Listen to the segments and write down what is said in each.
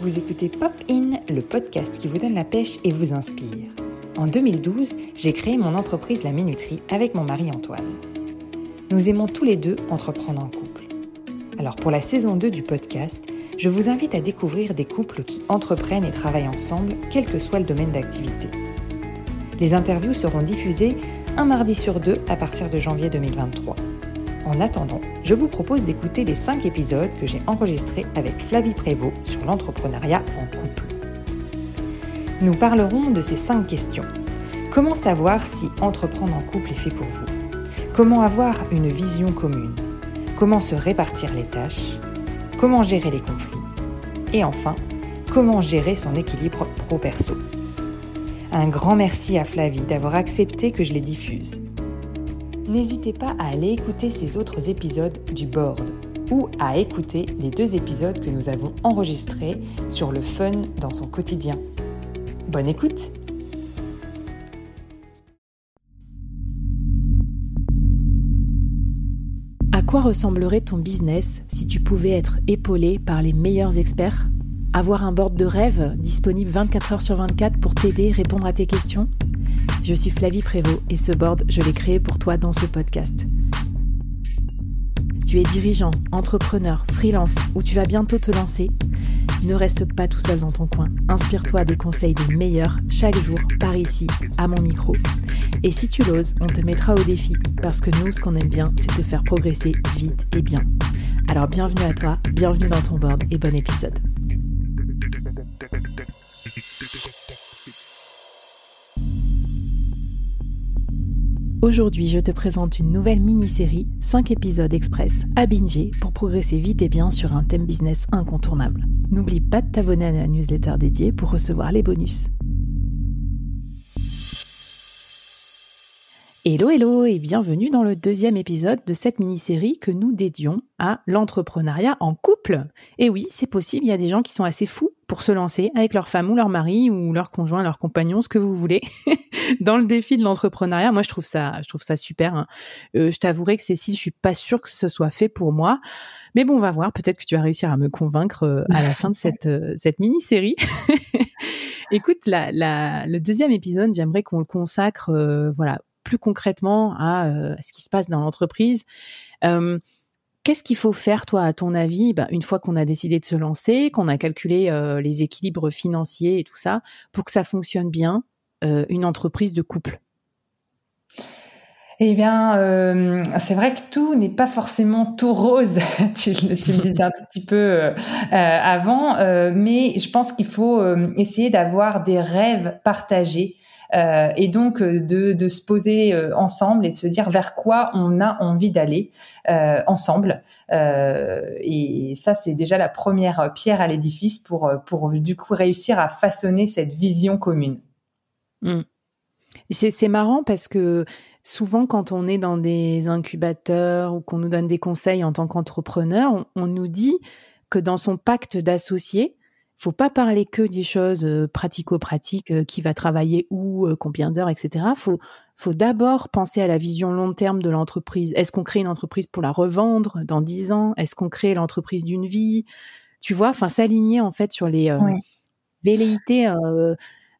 Vous écoutez Pop In, le podcast qui vous donne la pêche et vous inspire. En 2012, j'ai créé mon entreprise La Minuterie avec mon mari Antoine. Nous aimons tous les deux entreprendre en couple. Alors pour la saison 2 du podcast, je vous invite à découvrir des couples qui entreprennent et travaillent ensemble, quel que soit le domaine d'activité. Les interviews seront diffusées un mardi sur deux à partir de janvier 2023. En attendant, je vous propose d'écouter les 5 épisodes que j'ai enregistrés avec Flavie Prévost sur l'entrepreneuriat en couple. Nous parlerons de ces 5 questions. Comment savoir si entreprendre en couple est fait pour vous? Comment avoir une vision commune? Comment se répartir les tâches? Comment gérer les conflits? Et enfin, comment gérer son équilibre pro-perso? Un grand merci à Flavie d'avoir accepté que je les diffuse n'hésitez pas à aller écouter ces autres épisodes du board ou à écouter les deux épisodes que nous avons enregistrés sur le fun dans son quotidien. Bonne écoute! À quoi ressemblerait ton business si tu pouvais être épaulé par les meilleurs experts? Avoir un board de rêve disponible 24 heures sur 24 pour t'aider, répondre à tes questions? Je suis Flavie Prévost et ce board, je l'ai créé pour toi dans ce podcast. Tu es dirigeant, entrepreneur, freelance ou tu vas bientôt te lancer Ne reste pas tout seul dans ton coin. Inspire-toi des conseils des meilleurs chaque jour par ici, à mon micro. Et si tu l'oses, on te mettra au défi parce que nous, ce qu'on aime bien, c'est te faire progresser vite et bien. Alors bienvenue à toi, bienvenue dans ton board et bon épisode. Aujourd'hui, je te présente une nouvelle mini-série, 5 épisodes express à binger pour progresser vite et bien sur un thème business incontournable. N'oublie pas de t'abonner à la newsletter dédiée pour recevoir les bonus. Hello hello et bienvenue dans le deuxième épisode de cette mini-série que nous dédions à l'entrepreneuriat en couple. Et oui, c'est possible, il y a des gens qui sont assez fous pour se lancer avec leur femme ou leur mari ou leur conjoint, leur compagnon, ce que vous voulez, dans le défi de l'entrepreneuriat. Moi, je trouve ça, je trouve ça super. Hein. Euh, je t'avouerai que Cécile, je suis pas sûre que ce soit fait pour moi, mais bon, on va voir. Peut-être que tu vas réussir à me convaincre euh, à la fin de cette euh, cette mini-série. Écoute, la, la, le deuxième épisode, j'aimerais qu'on le consacre, voilà, plus concrètement à, ce qui se passe dans l'entreprise. Qu'est-ce qu'il faut faire, toi, à ton avis, bah, une fois qu'on a décidé de se lancer, qu'on a calculé euh, les équilibres financiers et tout ça, pour que ça fonctionne bien, euh, une entreprise de couple? Eh bien, euh, c'est vrai que tout n'est pas forcément tout rose. tu, tu, disais un petit peu avant, mais je pense qu'il faut essayer d'avoir des rêves partagés euh, et donc euh, de, se poser euh, ensemble et de se dire vers quoi on a envie d'aller ensemble. et ça, c'est déjà la première pierre à l'édifice pour, pour du coup réussir à façonner cette vision commune. Mmh. C'est marrant parce que souvent quand on est dans des incubateurs ou qu'on nous donne des conseils en tant qu'entrepreneur, on, nous dit que dans son pacte d'associés, faut pas parler que des choses euh, pratico-pratiques, euh, qui va travailler où, euh, combien d'heures, etc. Faut, faut d'abord penser à la vision long terme de l'entreprise. Est-ce qu'on crée une entreprise pour la revendre dans dix ans? Est-ce qu'on crée l'entreprise d'une vie? Tu vois, enfin s'aligner en fait sur les velléités,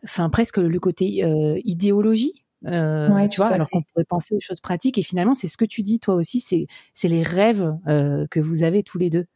enfin presque le côté idéologie. tu vois, alors qu'on pourrait penser aux choses pratiques. Et finalement, c'est ce que tu dis toi aussi, c'est les rêves que vous avez tous les deux.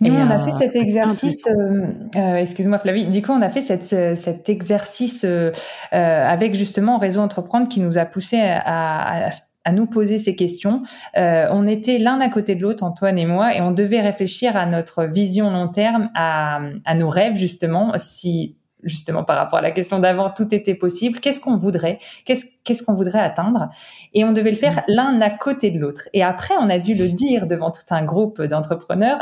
Nous, on a fait cet exercice, euh, euh, excuse-moi Flavie, du coup, on a fait cette, cet exercice euh, avec justement Réseau Entreprendre qui nous a poussé à, à, nous poser ces questions. on était l'un à côté de l'autre, Antoine et moi, et on devait réfléchir à notre vision long terme, à, à nos rêves justement, si justement par rapport à la question d'avant, tout était possible. Qu'est-ce qu'on voudrait? Qu'est-ce qu'est-ce qu'on voudrait atteindre? Et on devait le faire l'un à côté de l'autre. Et après, on a dû le dire devant tout un groupe d'entrepreneurs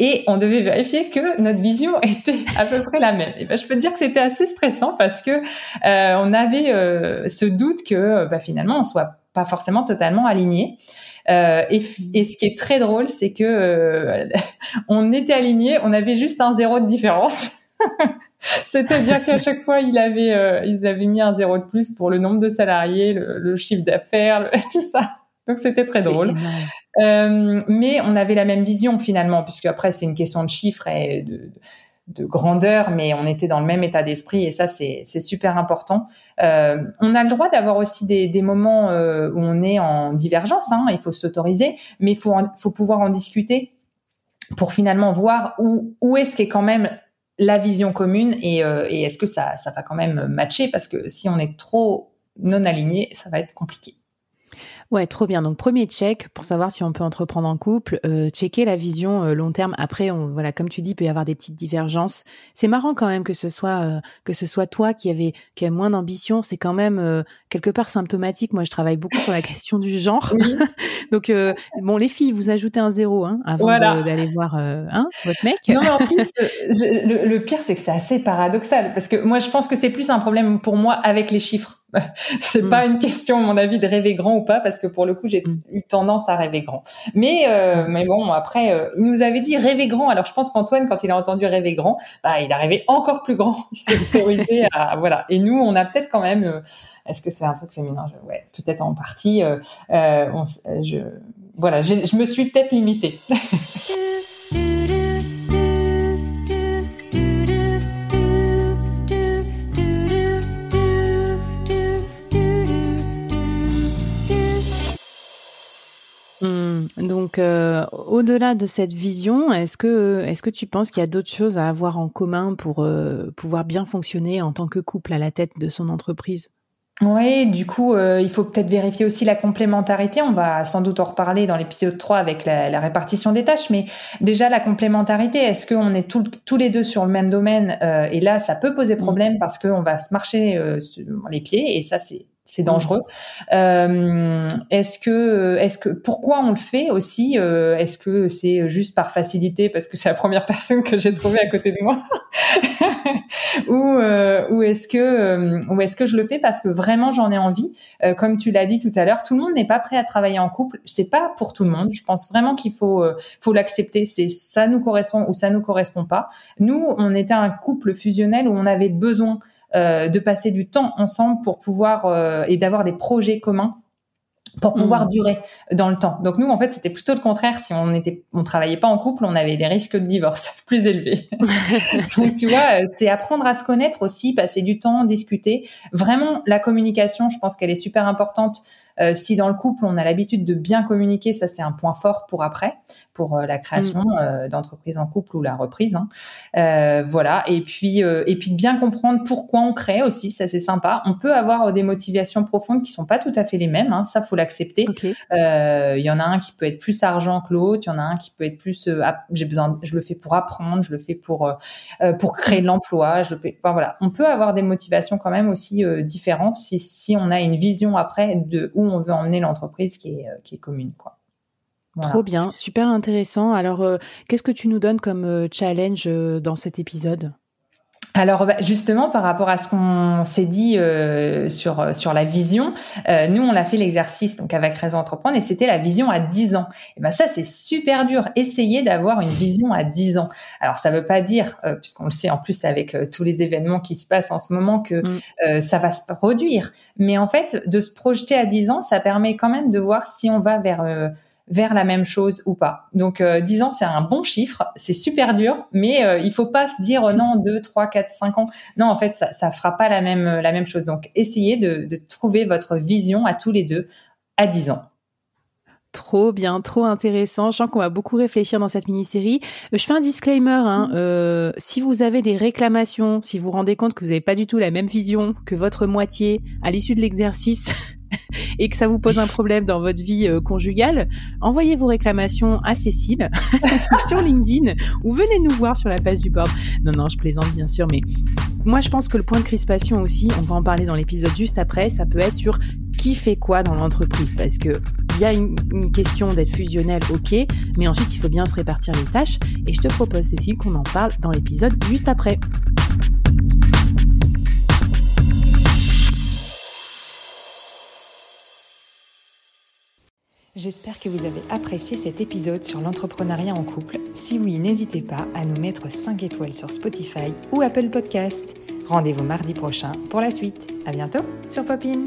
et on devait vérifier que notre vision était à peu près la même. Et ben, je peux te dire que c'était assez stressant parce que euh, on avait euh, ce doute que bah, finalement on soit pas forcément totalement aligné. Euh, et, et, ce qui est très drôle, c'est que euh, on était aligné, on avait juste un zéro de différence. C'est-à-dire qu'à chaque fois, il avait, euh, ils avaient mis un zéro de plus pour le nombre de salariés, le, le chiffre d'affaires, tout ça. Donc c'était très drôle. Euh, mais on avait la même vision finalement, puisque après c'est une question de chiffres et de, de grandeur, mais on était dans le même état d'esprit et ça c'est super important. Euh, on a le droit d'avoir aussi des, des moments euh, où on est en divergence, hein, il faut s'autoriser, mais il faut, faut pouvoir en discuter pour finalement voir où, où est-ce qu'est quand même la vision commune et, et est-ce que ça, ça va quand même matcher parce que si on est trop non aligné, ça va être compliqué. Ouais, trop bien. Donc premier check pour savoir si on peut entreprendre en couple, euh, checker la vision euh, long terme. Après, on, voilà, comme tu dis, il peut y avoir des petites divergences. C'est marrant quand même que ce soit euh, que ce soit toi qui avait qui a moins d'ambition. C'est quand même euh, quelque part symptomatique. Moi, je travaille beaucoup sur la question du genre. Donc bon, les filles, vous ajoutez un zéro hein, avant d'aller voir hein, votre mec. Non, mais en plus, le, le pire, c'est que c'est assez paradoxal parce que moi, je pense que c'est plus un problème pour moi avec les chiffres. c'est pas mm. une question, à mon avis, de rêver grand ou pas, parce que pour le coup, j'ai mm. eu tendance à rêver grand. Mais, euh, mais bon, après, euh, il nous avait dit rêver grand. Alors, je pense qu'Antoine, quand il a entendu rêver grand, bah, il a rêvé encore plus grand. Il s'est autorisé à, voilà. Et nous, on a peut-être quand même, euh, est-ce que c'est un truc féminin? ouais, peut-être en partie, on, je, voilà, je me suis peut-être limitée. Donc, euh, au-delà de cette vision, est-ce que, est-ce que tu penses qu'il y a d'autres choses à avoir en commun pour euh, pouvoir bien fonctionner en tant que couple à la tête de son entreprise? Oui, du coup, euh, il faut peut-être vérifier aussi la complémentarité. On va sans doute en reparler dans l'épisode 3 avec la, répartition des tâches, mais déjà la complémentarité, est-ce qu'on est tous les deux sur le même domaine? Et là, ça peut poser problème parce qu'on va se marcher les pieds, et ça, c'est c'est dangereux. Euh, est-ce que, est-ce que, pourquoi on le fait aussi euh, Est-ce que c'est juste par facilité parce que c'est la première personne que j'ai trouvée à côté de moi, ou, euh, ou est-ce que, euh, ou est-ce que je le fais parce que vraiment j'en ai envie? Euh, Comme tu l'as dit tout à l'heure, tout le monde n'est pas prêt à travailler en couple. C'est pas pour tout le monde. Je pense vraiment qu'il faut, faut l'accepter. C'est ça nous correspond ou ça nous correspond pas. Nous, on était un couple fusionnel où on avait besoin euh, de passer du temps ensemble pour pouvoir euh, et d'avoir des projets communs pour pouvoir mmh. durer dans le temps. Donc nous, en fait, c'était plutôt le contraire. Si on était, on travaillait pas en couple, on avait des risques de divorce plus élevés. Donc tu vois, c'est apprendre à se connaître aussi, passer du temps, discuter. Vraiment, la communication, je pense qu'elle est super importante euh, si dans le couple, on a l'habitude de bien communiquer, ça c'est un point fort pour après, pour euh, la création mm. euh, d'entreprise en couple ou la reprise. Hein. voilà. Et puis, et puis de bien comprendre pourquoi on crée aussi, ça c'est sympa. On peut avoir des motivations profondes qui sont pas tout à fait les mêmes. Hein. Ça faut l'accepter. Il y en a un qui peut être plus argent que l'autre. Il y en a un qui peut être plus. j'ai besoin. Je le fais pour apprendre. Je le fais pour pour créer de l'emploi. Je le fais. Enfin voilà. On peut avoir des motivations quand même aussi différentes si si on a une vision après de on veut emmener l'entreprise qui est, euh, commune. Trop bien, super intéressant. Alors, euh, qu'est-ce que tu nous donnes comme euh, challenge dans cet épisode? Alors bah, justement par rapport à ce qu'on s'est dit euh, sur euh, sur la vision, euh, nous on a fait l'exercice donc avec Réseau Entreprendre et c'était la vision à 10 ans. Et ben ça c'est super dur. Essayer d'avoir une vision à 10 ans. Alors ça veut pas dire puisqu'on le sait en plus avec tous les événements qui se passent en ce moment que mm. ça va se produire. Mais en fait de se projeter à 10 ans, ça permet quand même de voir si on va vers vers la même chose ou pas. Donc euh, 10 ans, c'est un bon chiffre, c'est super dur, mais euh, il faut pas se dire oh non 2, 3, 4, 5 ans. Non, en fait, ça ça fera pas la même la même chose. Donc essayez de, de trouver votre vision à tous les deux à 10 ans. Trop bien, trop intéressant. Je sens qu'on va beaucoup réfléchir dans cette mini-série. Euh, je fais un disclaimer. Hein. Mm. Euh, si vous avez des réclamations, si vous vous rendez compte que vous n'avez pas du tout la même vision que votre moitié à l'issue de l'exercice, et que ça vous pose un problème dans votre vie euh, conjugale, envoyez vos réclamations à Cécile sur LinkedIn ou venez nous voir sur la page du board. Non, non, je plaisante bien sûr, mais moi je pense que le point de crispation aussi, on va en parler dans l'épisode juste après, ça peut être sur qui fait quoi dans l'entreprise parce que il y a une, une question d'être fusionnel, ok, mais ensuite il faut bien se répartir les tâches et je te propose Cécile qu'on en parle dans l'épisode juste après. J'espère que vous avez apprécié cet épisode sur l'entrepreneuriat en couple. Si oui, n'hésitez pas à nous mettre 5 étoiles sur Spotify ou Apple Podcast. Rendez-vous mardi prochain pour la suite. À bientôt sur Popin.